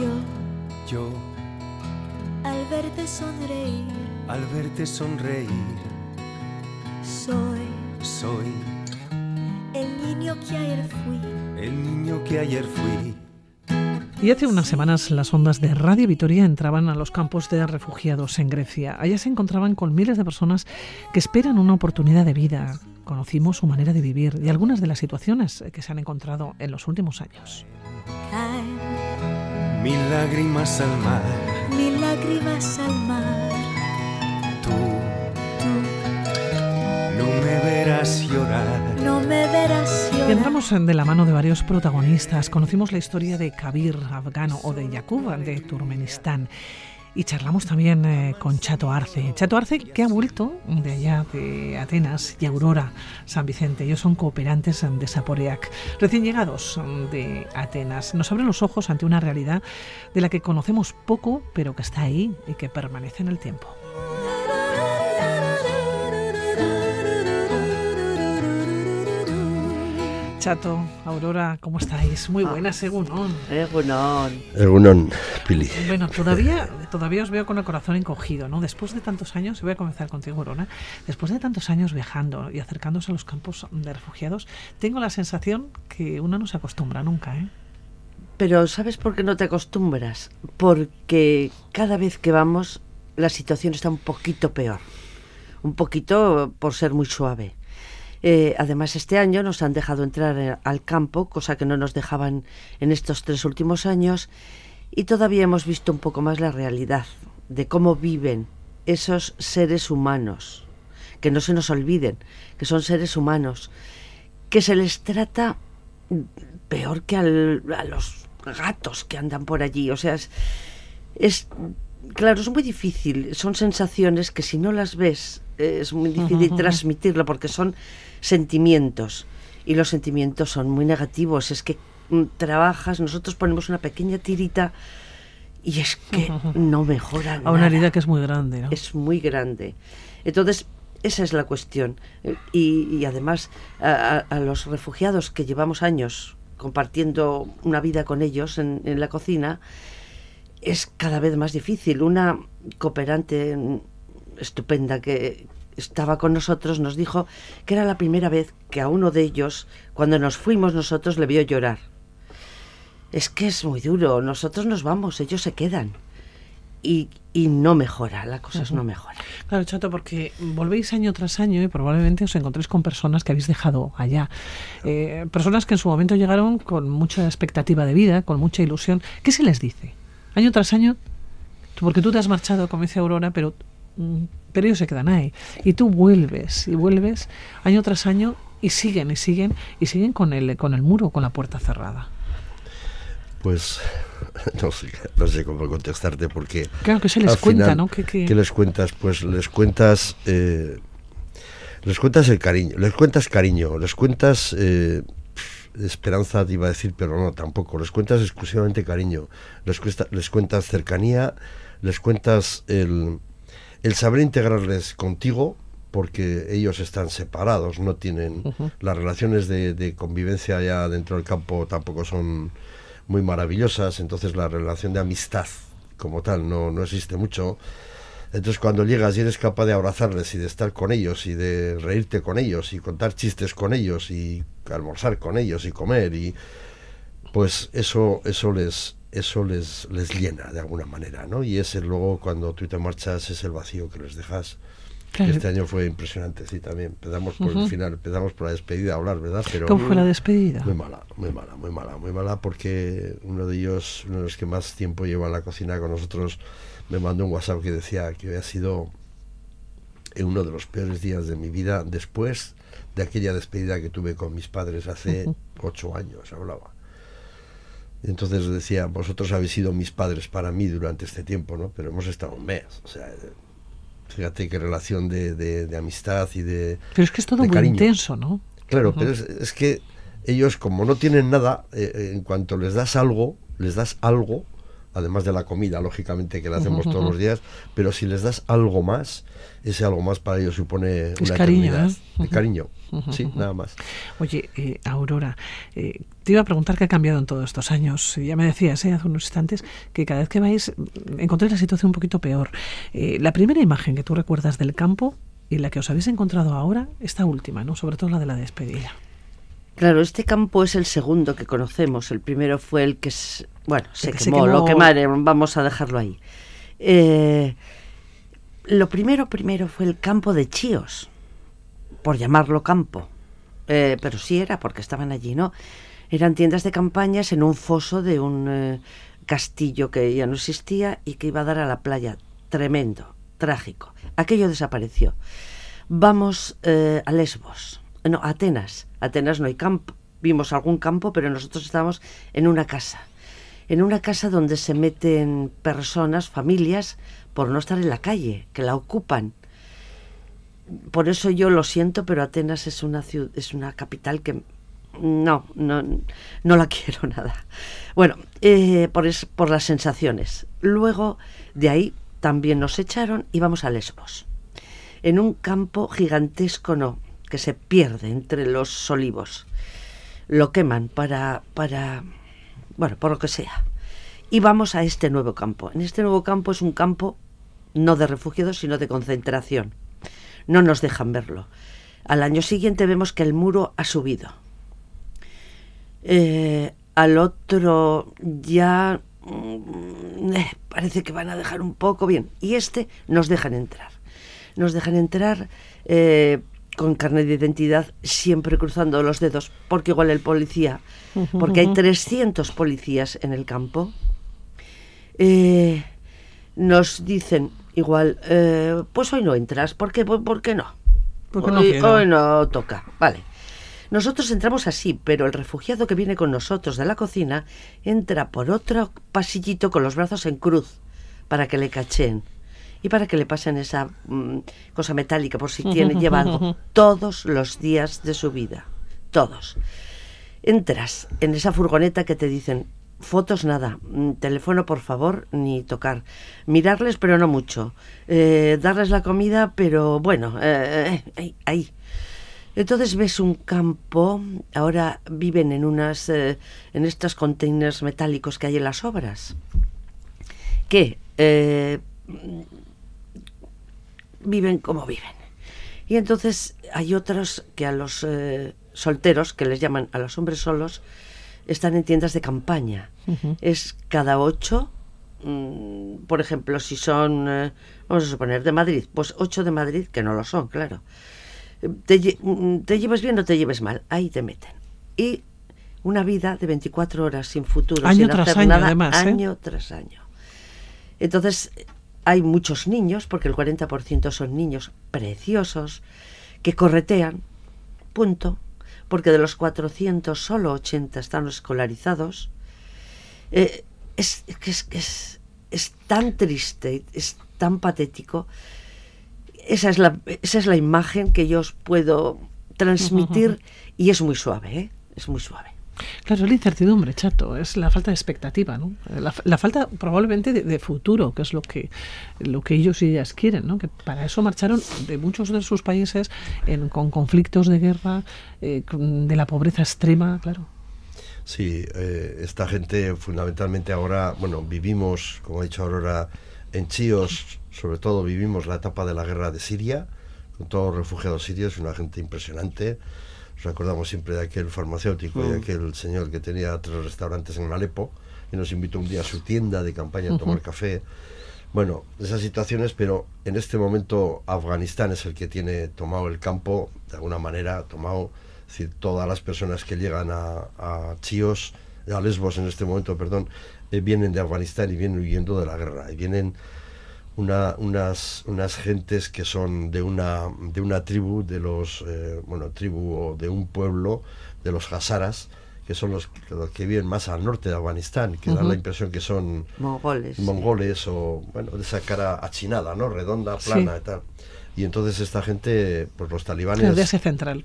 Yo, Yo, al verte sonreír, al verte sonreír, soy soy el niño que ayer fui. el niño que ayer fui. Y hace unas semanas las ondas de Radio Vitoria entraban a los campos de refugiados en Grecia. Allá se encontraban con miles de personas que esperan una oportunidad de vida. Conocimos su manera de vivir y algunas de las situaciones que se han encontrado en los últimos años. Mil lágrimas al mar, mil lágrimas al mar. tú Tú no me verás llorar. no me verás Y llorar. entramos en de la mano de varios protagonistas. Conocimos la historia de Kabir, afgano, o de Yakub, de Turkmenistán. Y charlamos también eh, con Chato Arce. Chato Arce, que ha vuelto de allá, de Atenas, y Aurora San Vicente. Ellos son cooperantes de Saporeac, recién llegados de Atenas. Nos abren los ojos ante una realidad de la que conocemos poco, pero que está ahí y que permanece en el tiempo. Chato, Aurora, ¿cómo estáis? Muy buenas, según. Egunon. Egunon, Pili. Bueno, todavía, todavía os veo con el corazón encogido, ¿no? Después de tantos años, y voy a comenzar contigo, Aurora, después de tantos años viajando y acercándose a los campos de refugiados, tengo la sensación que uno no se acostumbra nunca, ¿eh? Pero ¿sabes por qué no te acostumbras? Porque cada vez que vamos la situación está un poquito peor. Un poquito por ser muy suave. Eh, además, este año nos han dejado entrar eh, al campo, cosa que no nos dejaban en estos tres últimos años, y todavía hemos visto un poco más la realidad de cómo viven esos seres humanos. Que no se nos olviden, que son seres humanos, que se les trata peor que a los gatos que andan por allí. O sea, es, claro, es muy difícil. Son sensaciones que si no las ves es muy difícil transmitirlo porque son sentimientos y los sentimientos son muy negativos. Es que mm, trabajas, nosotros ponemos una pequeña tirita y es que no mejora A una herida que es muy grande, ¿no? es muy grande. Entonces, esa es la cuestión. Y, y además, a, los refugiados que llevamos años compartiendo una vida con ellos en, en la cocina, es cada vez más difícil. Una cooperante estupenda que estaba con nosotros nos dijo que era la primera vez que a uno de ellos, cuando nos fuimos nosotros, le vio llorar. Es que es muy duro. Nosotros nos vamos, ellos se quedan. Y, y no mejora, la cosa es no mejora. Claro, Chato, porque volvéis año tras año y probablemente os encontréis con personas que habéis dejado allá. Eh, personas que en su momento llegaron con mucha expectativa de vida, con mucha ilusión. ¿Qué se les dice? Año tras año, porque tú te has marchado, como dice Aurora, pero, pero ellos se quedan ahí. Y tú vuelves y vuelves año tras año y siguen y siguen y siguen con el, con el muro, con la puerta cerrada. Pues no sé, no sé cómo contestarte porque... Claro, que se les cuenta, final, ¿no? Que- ¿Qué les cuentas? Pues les cuentas... eh, les cuentas el cariño, les cuentas cariño, les cuentas... eh, esperanza te iba a decir, pero no, tampoco. Les cuentas exclusivamente cariño. Les, cuesta- les cuentas cercanía, les cuentas el, el saber integrarles contigo, porque ellos están separados, no tienen las relaciones de, de convivencia ya dentro del campo tampoco son muy maravillosas, entonces la relación de amistad como tal no, no existe mucho. Entonces cuando llegas y eres capaz de abrazarles y de estar con ellos y de reírte con ellos y contar chistes con ellos y almorzar con ellos y comer y pues eso eso les eso les les llena de alguna manera, ¿no? Y ese luego cuando tú te marchas es el vacío que les dejas. que. Este año fue impresionante, sí, también. Empezamos por el final, empezamos por la despedida a hablar, ¿verdad? Pero ¿Cómo fue la despedida? muy mala, muy mala, muy mala, muy mala, porque uno de ellos, uno de los que más tiempo lleva en la cocina con nosotros, me mandó un WhatsApp que decía que había sido en uno de los peores días de mi vida después de aquella despedida que tuve con mis padres hace ocho años, hablaba. Entonces decía, vosotros habéis sido mis padres para mí durante este tiempo, ¿no? Pero hemos estado un mes, o sea, fíjate qué relación de, de- de amistad y de... Pero es que es todo muy cariño. intenso, ¿no? Claro, pero es, es que ellos como no tienen nada, eh, en cuanto les das algo, les das algo, además de la comida, lógicamente, que le hacemos todos los días, pero si les das algo más, ese algo más para ellos supone Es una cariño. ¿eh? De cariño, sí, nada más. Oye, eh, Aurora, eh, te iba a preguntar qué ha cambiado en todos estos años. Ya me decías eh, hace unos instantes que cada vez que vais mm, encontráis la situación un poquito peor. La primera imagen que tú recuerdas del campo y la que os habéis encontrado ahora, esta última, ¿no? Sobre todo la de la despedida. Claro, este campo es el segundo que conocemos. El primero fue el que, s- bueno, se que se quemó, lo quemaron, vamos a dejarlo ahí. Eh, lo primero, primero fue el campo de Chíos, por llamarlo campo. Eh, pero sí era, porque estaban allí, ¿no? Eran tiendas de campañas en un foso de un eh, castillo que ya no existía y que iba a dar a la playa. Tremendo, trágico. Aquello desapareció. Vamos eh, a Lesbos, no, Atenas. Atenas no hay campo. Vimos algún campo, pero nosotros estábamos en una casa. En una casa donde se meten personas, familias, por no estar en la calle, que la ocupan. Por eso yo lo siento, pero Atenas es una ciudad, es una capital que no, no, no la quiero nada. Bueno, eh, por, es- por las sensaciones. Luego de ahí también nos echaron y vamos a Lesbos. En un campo gigantesco, no, que se pierde entre los olivos. Lo queman para, para, bueno, por lo que sea. Y vamos a este nuevo campo. En este nuevo campo es un campo no de refugiados, sino de concentración. No nos dejan verlo. Al año siguiente vemos que el muro ha subido. Eh, al otro ya mm, eh, parece que van a dejar un poco bien. Y este nos dejan entrar. Nos dejan entrar eh, con carnet de identidad, siempre cruzando los dedos, porque igual el policía, porque hay 300 policías en el campo, eh, nos dicen igual, eh, pues hoy no entras, ¿por qué, ¿Por, por qué no? Porque no hoy, quiero. hoy no toca, vale. Nosotros entramos así, pero el refugiado que viene con nosotros de la cocina entra por otro pasillito con los brazos en cruz para que le cacheen y para que le pasen esa mm, cosa metálica por si tiene lleva algo todos los días de su vida, todos. Entras en esa furgoneta que te dicen fotos nada, mm, teléfono por favor ni tocar, mirarles pero no mucho, eh, darles la comida pero bueno, eh, eh, ahí. Entonces ves un campo, ahora viven en unas en estos containers metálicos que hay en las obras, que viven como viven. Y entonces hay otros que a los eh, solteros, que les llaman a los hombres solos, están en tiendas de campaña. Es cada ocho, mm, por ejemplo, si son, eh, vamos a suponer, de Madrid, pues ocho de Madrid, que no lo son, claro. Te, mm, te lleves bien o te lleves mal, ahí te meten. Y una vida de 24 horas sin futuro, Año sin tras hacer año, nada, además, ¿eh? año tras año. Entonces, hay muchos niños, porque el 40% son niños preciosos, que corretean, punto, porque de los 400 solo 80 están escolarizados. Eh, es, es, es tan triste, es tan patético. Esa es, la, esa es la imagen que yo os puedo transmitir y es muy suave, ¿eh? es muy suave. Claro, la incertidumbre, chato, es la falta de expectativa. La, falta probablemente de, futuro, que es lo que, lo que ellos y ellas quieren, ¿no? Que para eso marcharon de muchos de sus países con conflictos de guerra, eh, de la pobreza extrema, claro. Sí, eh, esta gente fundamentalmente ahora, bueno, vivimos, como ha dicho Aurora, en Chíos, sobre todo vivimos la etapa de la guerra de Siria, con todos los refugiados sirios, una gente impresionante. Nos acordamos siempre de aquel farmacéutico y aquel señor que tenía tres restaurantes en Alepo y nos invitó un día a su tienda de campaña a tomar café. Bueno, esas situaciones, pero en este momento Afganistán es el que tiene tomado el campo, de alguna manera, tomado, es decir, todas las personas que llegan a, a Chios, a Lesbos en este momento, perdón, eh, vienen de Afganistán y vienen huyendo de la guerra, y vienen una, unas, unas gentes que son de una, de una tribu, de los, eh, bueno, tribu o de un pueblo, de los hazaras, que son los, los que viven más al norte de Afganistán, que dan la impresión que son Mongoles. sí. mongoles o bueno de esa cara achinada no redonda Sí. plana y tal y entonces esta gente pues los talibanes de Asia Central.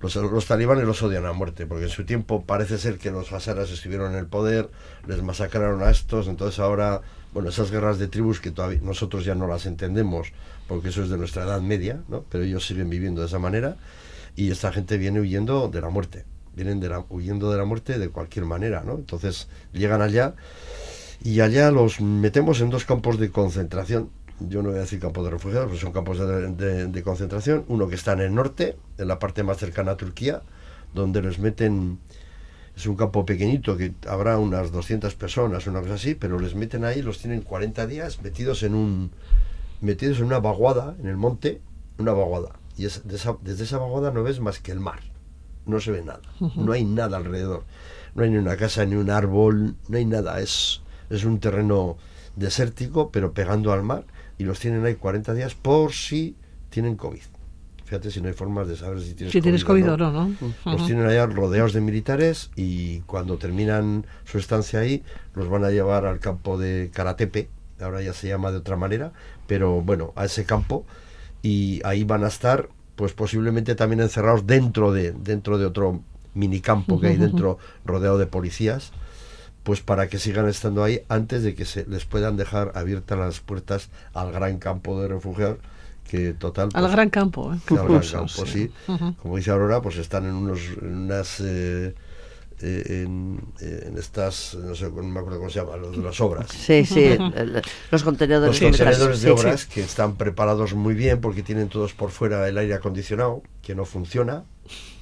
Los, los talibanes los odian a muerte, porque en su tiempo parece ser que los hazaras estuvieron en el poder, les masacraron a estos, entonces ahora, bueno, esas guerras de tribus que todavía nosotros ya no las entendemos, porque eso es de nuestra edad media, ¿no? Pero ellos siguen viviendo de esa manera y esta gente viene huyendo de la muerte, vienen de la, huyendo de la muerte de cualquier manera, ¿no? Entonces llegan allá y allá los metemos en dos campos de concentración. Yo no voy a decir campos de refugiados, pero son campos de, concentración. Uno que está en el norte, en la parte más cercana a Turquía, donde les meten. Es un campo pequeñito que habrá unas 200 personas, una cosa así, pero les meten ahí, los tienen 40 días metidos en un metidos en una vaguada en el monte, una vaguada. Y es, de esa- desde esa vaguada no ves más que el mar. No se ve nada. No hay nada alrededor. No hay ni una casa, ni un árbol, no hay nada. Es, es un terreno desértico, pero pegando al mar. Y los tienen ahí 40 días por si tienen COVID. Fíjate si no hay formas de saber si tienes Si tienes COVID o no, ¿no? Los tienen allá rodeados de militares y cuando terminan su estancia ahí, los van a llevar al campo de Karatepe, ahora ya se llama de otra manera, pero bueno, a ese campo y ahí van a estar pues posiblemente también encerrados dentro de dentro de otro minicampo que hay dentro rodeado de policías pues para que sigan estando ahí antes de que se les puedan dejar abiertas las puertas al gran campo de refugiados que total Al pues, gran campo, ¿eh? al gran campo, sí. Como dice Aurora, pues están en unos en unas eh, eh, en, eh, en estas no sé no me acuerdo cómo se llama los de las obras Sí, sí, los contenedores. los de obras, contenedores de sí, sí. obras que están preparados muy bien porque tienen todos por fuera el aire acondicionado que no funciona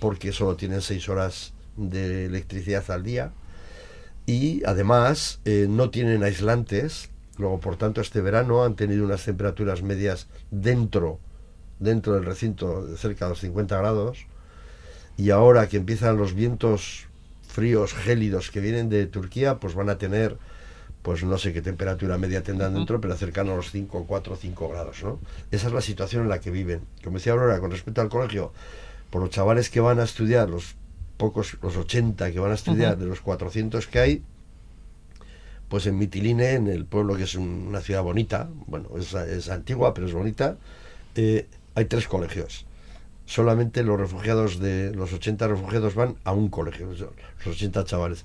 porque solo tienen seis horas de electricidad al día y además eh, no tienen aislantes luego por tanto este verano han tenido unas temperaturas medias dentro dentro del recinto de cerca de los 50 grados y ahora que empiezan los vientos fríos gélidos que vienen de Turquía pues van a tener pues no sé qué temperatura media tendrán dentro, pero cercano a los 5, 4, 5 grados, ¿no? Esa es la situación en la que viven. Como decía Aurora, con respecto al colegio, por los chavales que van a estudiar, los pocos, los 80 que van a estudiar, de los 400 que hay, pues en Mitiline, en el pueblo que es un- una ciudad bonita, bueno, es, es antigua, pero es bonita, eh, hay tres colegios. Solamente los refugiados de los 80 refugiados van a un colegio, los los 80 chavales.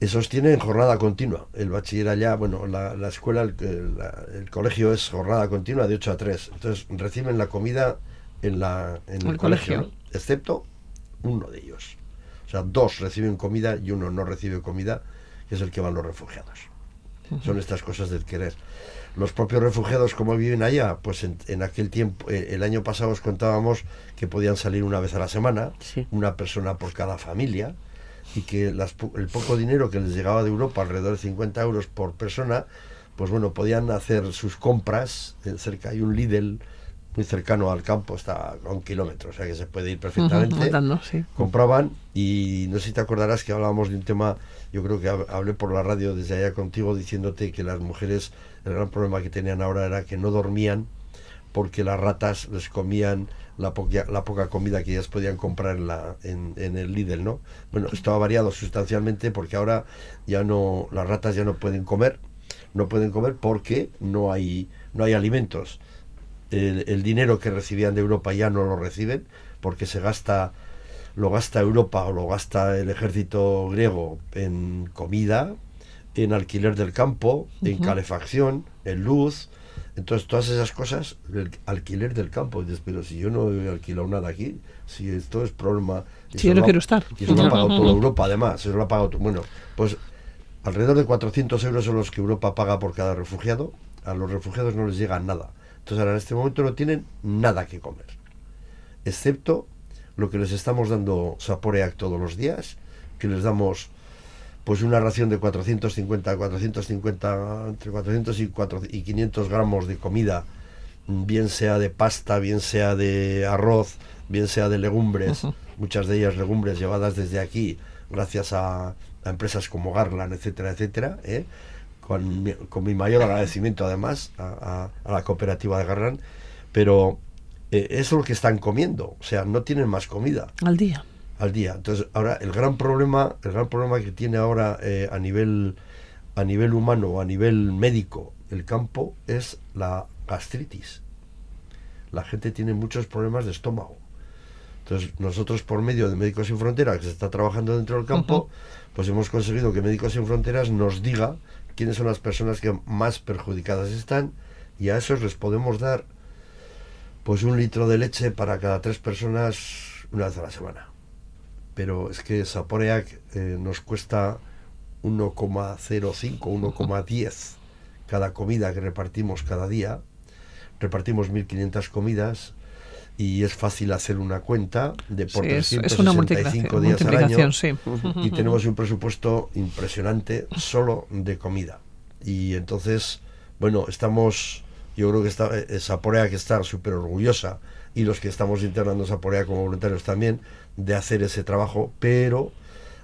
Esos tienen jornada continua. El bachiller allá, bueno, la, la escuela, el, el- la- el colegio es jornada continua de 8 a 3. Entonces reciben la comida en, la, en el, El colegio, colegio. ¿no? excepto uno de ellos. O sea, dos reciben comida y uno no recibe comida, es el que van los refugiados. Son estas cosas del querer. Los propios refugiados, como viven allá, pues en, en aquel tiempo, eh, el año pasado os contábamos que podían salir una vez a la semana, Sí. una persona por cada familia, y que las el poco dinero que les llegaba de Europa, alrededor de 50 euros por persona, pues bueno, podían hacer sus compras. eh, cerca hay un Lidl muy cercano al campo, está a un kilómetro, o sea que se puede ir perfectamente Ujú, andando, sí. compraban y no sé si te acordarás que hablábamos de un tema, yo creo que hab- hablé por la radio desde allá contigo diciéndote que las mujeres, el gran problema que tenían ahora era que no dormían porque las ratas les comían la poca, la poca comida que ellas podían comprar en, la, en, en el Lidl, ¿no? Bueno, esto ha variado sustancialmente porque ahora ya no, las ratas ya no pueden comer, no pueden comer porque no hay, no hay alimentos. El, el dinero que recibían de Europa ya no lo reciben porque se gasta lo gasta Europa o lo gasta el ejército griego en comida, en alquiler del campo, en calefacción, en luz. Entonces, todas esas cosas, el alquiler del campo. Dices, pero si yo no he alquilado nada aquí, si esto es problema. y Si yo no quiero estar. Y eso lo ha pagado toda Europa, además. Eso lo ha pagado. Bueno, pues alrededor de 400 euros son los que Europa paga por cada refugiado. A los refugiados no les llega nada. Entonces, ahora en este momento no tienen nada que comer. Excepto lo que les estamos dando Saporeac todos los días, que les damos pues una ración de 450, 450, entre 400 y, 4 y 500 gramos de comida, bien sea de pasta, bien sea de arroz, bien sea de legumbres, muchas de ellas legumbres llevadas desde aquí, gracias a, a empresas como Garland, etcétera, etcétera, ¿eh? Con, mi, con mi mayor agradecimiento además a, a- a la cooperativa de Garland, pero eh, eso es lo que están comiendo, o sea, no tienen más comida Al día. al día. Entonces, ahora el gran problema, el gran problema que tiene ahora eh, a nivel a nivel humano a nivel médico el campo es la gastritis. La gente tiene muchos problemas de estómago. Entonces, nosotros por medio de Médicos Sin Fronteras, que se está trabajando dentro del campo, pues hemos conseguido que Médicos Sin Fronteras nos diga quiénes son las personas que más perjudicadas están y a esos les podemos dar pues un litro de leche para cada tres personas una vez a la semana. Pero es que Saporeac eh, nos cuesta 1,05, 1,10 cada comida que repartimos cada día. Repartimos 1.500 comidas y es fácil hacer una cuenta de por Sí, es, 365 es una multiplicación, días al año sí. y tenemos un presupuesto impresionante solo de comida. Y entonces, bueno, estamos, yo creo que está, Saporea que está súper orgullosa y los que estamos internando Saporea como voluntarios también de hacer ese trabajo, pero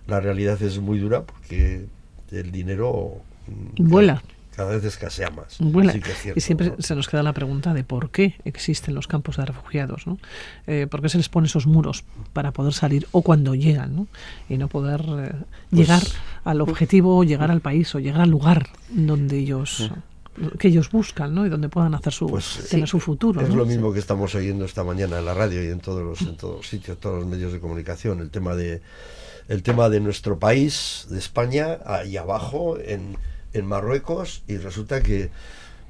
la realidad es muy dura porque el dinero mm, Vuela. Cada vez escasea más. Que es cierto, y siempre ¿no? se nos queda la pregunta de por qué existen los campos de refugiados, ¿no? Eh, ¿Por qué se les pone esos muros para poder salir o cuando llegan, ¿no? Y no poder eh, Pues, llegar al objetivo, llegar al país o llegar al lugar donde ellos que ellos buscan, ¿no? Y donde puedan hacer su Pues, tener su futuro. Es ¿no? lo mismo que estamos oyendo esta mañana en la radio y en todos los, en todos los sitios, todos los medios de comunicación, el tema de el tema de nuestro país, de España, ahí abajo, en, en Marruecos, y resulta que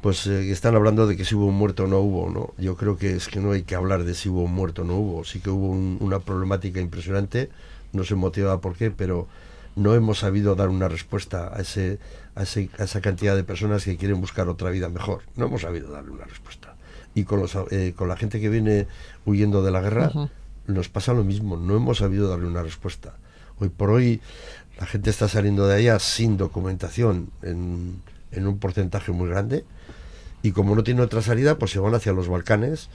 pues eh, están hablando de que si hubo un muerto o no hubo, ¿no? Yo creo que es que no hay que hablar de si hubo un muerto o no hubo, sí que hubo un- una problemática impresionante, no sé motivada por qué, pero no hemos sabido dar una respuesta a, ese, a, ese- a esa cantidad de personas que quieren buscar otra vida mejor. No hemos sabido darle una respuesta. Y con, los, eh, con la gente que viene huyendo de la guerra nos pasa lo mismo, no hemos sabido darle una respuesta. Hoy por hoy la gente está saliendo de allá sin documentación en, en un porcentaje muy grande y como no tiene otra salida, pues se van hacia los Balcanes,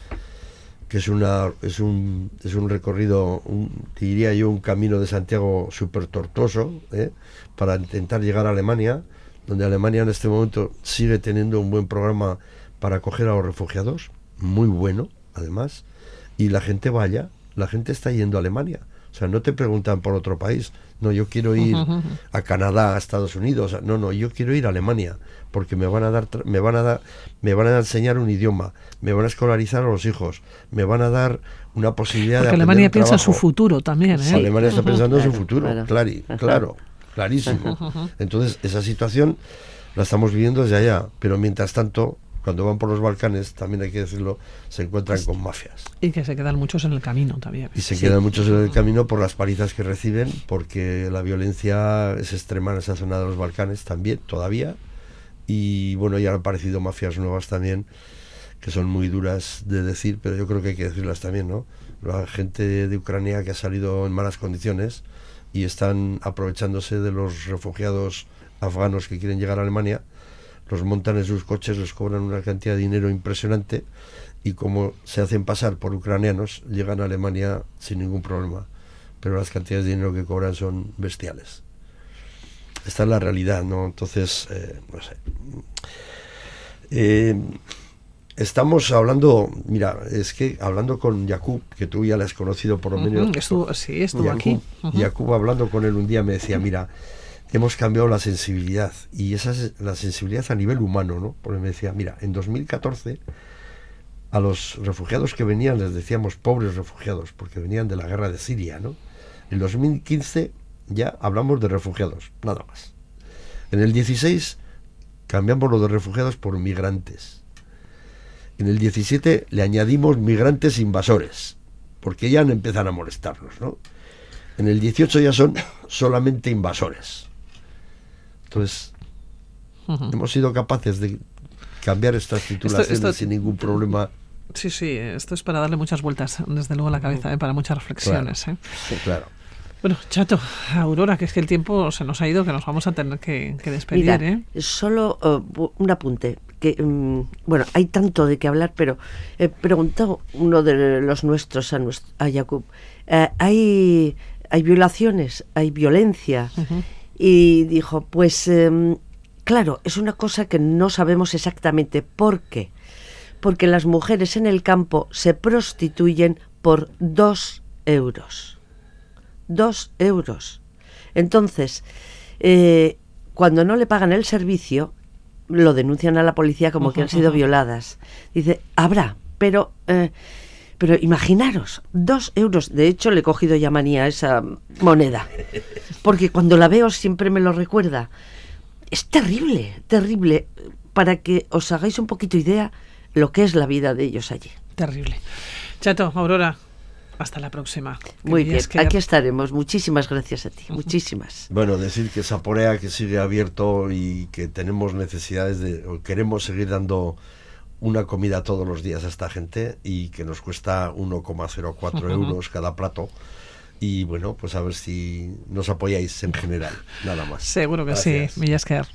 que es una es un, es un recorrido, un, diría yo, un camino de Santiago súper tortuoso, ¿eh? para intentar llegar a Alemania, donde Alemania en este momento sigue teniendo un buen programa para acoger a los refugiados, muy bueno, además, y la gente vaya, la gente está yendo a Alemania. O sea, no te preguntan por otro país. No, yo quiero ir a Canadá, a Estados Unidos. No, no, yo quiero ir a Alemania porque me van a dar, me van a dar, me van a enseñar un idioma, me van a escolarizar a los hijos, me van a dar una posibilidad Porque de aprender Alemania un piensa en su trabajo. futuro también, ¿eh? Alemania está pensando en su Claro, futuro, claro. clari- claro, clarísimo. Entonces, esa situación la estamos viviendo desde allá, pero mientras tanto, cuando van por los Balcanes, también hay que decirlo, se encuentran con mafias. Y que se quedan muchos en el camino también. Y se Sí. quedan muchos en el camino por las palizas que reciben, porque la violencia es extrema en esa zona de los Balcanes también, todavía. Y bueno, ya han aparecido mafias nuevas también, que son muy duras de decir, pero yo creo que hay que decirlas también, ¿no? La gente de Ucrania que ha salido en malas condiciones y están aprovechándose de los refugiados afganos que quieren llegar a Alemania, los montan en sus coches, les cobran una cantidad de dinero impresionante y como se hacen pasar por ucranianos, llegan a Alemania sin ningún problema. Pero las cantidades de dinero que cobran son bestiales. Esta es la realidad, ¿no? Entonces, eh, no sé. Eh, estamos hablando, mira, es que hablando con Jakub, que tú ya le has conocido por lo menos. estuvo- sí, estuvo Jakub, aquí. Jakub, hablando con él un día me decía, mira, hemos cambiado la sensibilidad y esa es la sensibilidad a nivel humano, ¿no? Porque me decía, mira, en 2014 a los refugiados que venían les decíamos pobres refugiados porque venían de la guerra de Siria, ¿no? En 2015 ya hablamos de refugiados, nada más. En el 16 cambiamos lo de refugiados por migrantes. En el 17 le añadimos migrantes invasores, porque ya empiezan a molestarnos, ¿no? En el 18 ya son solamente invasores. Entonces, Ujú. hemos sido capaces de cambiar estas titulaciones esto- sin ningún problema. Sí, sí, esto es para darle muchas vueltas, desde luego, a la cabeza, ¿eh? para muchas reflexiones. ¿eh? Claro. Bueno, Chato, Aurora, que es que el tiempo se nos ha ido, que nos vamos a tener que, que despedir. Mira, ¿eh? solo eh, un apunte. Que, mm, bueno, hay tanto de qué hablar, pero he preguntado uno de los nuestros a, nues- a Jakub. eh, hay, hay violaciones, hay violencia. Y dijo, pues em, claro, es una cosa que no sabemos exactamente por qué. Porque las mujeres en el campo se prostituyen por dos euros. Dos euros. Entonces, eh, cuando no le pagan el servicio, lo denuncian a la policía como que han sido violadas. Dice, habrá, pero eh, Pero imaginaros, dos euros. De hecho, le he cogido ya manía a esa moneda. Porque cuando la veo siempre me lo recuerda. Es terrible, terrible. Para que os hagáis un poquito idea lo que es la vida de ellos allí. Terrible. Chato, Aurora, hasta la próxima. Muy bien, que- aquí estaremos. Muchísimas gracias a ti, muchísimas. Bueno, decir que Saporea que sigue abierto y que tenemos necesidades de, o queremos seguir dando una comida todos los días a esta gente y que nos cuesta 1,04 euros cada plato. Y bueno, pues a ver si nos apoyáis en general, nada más. Seguro que Gracias. sí, Villasquer.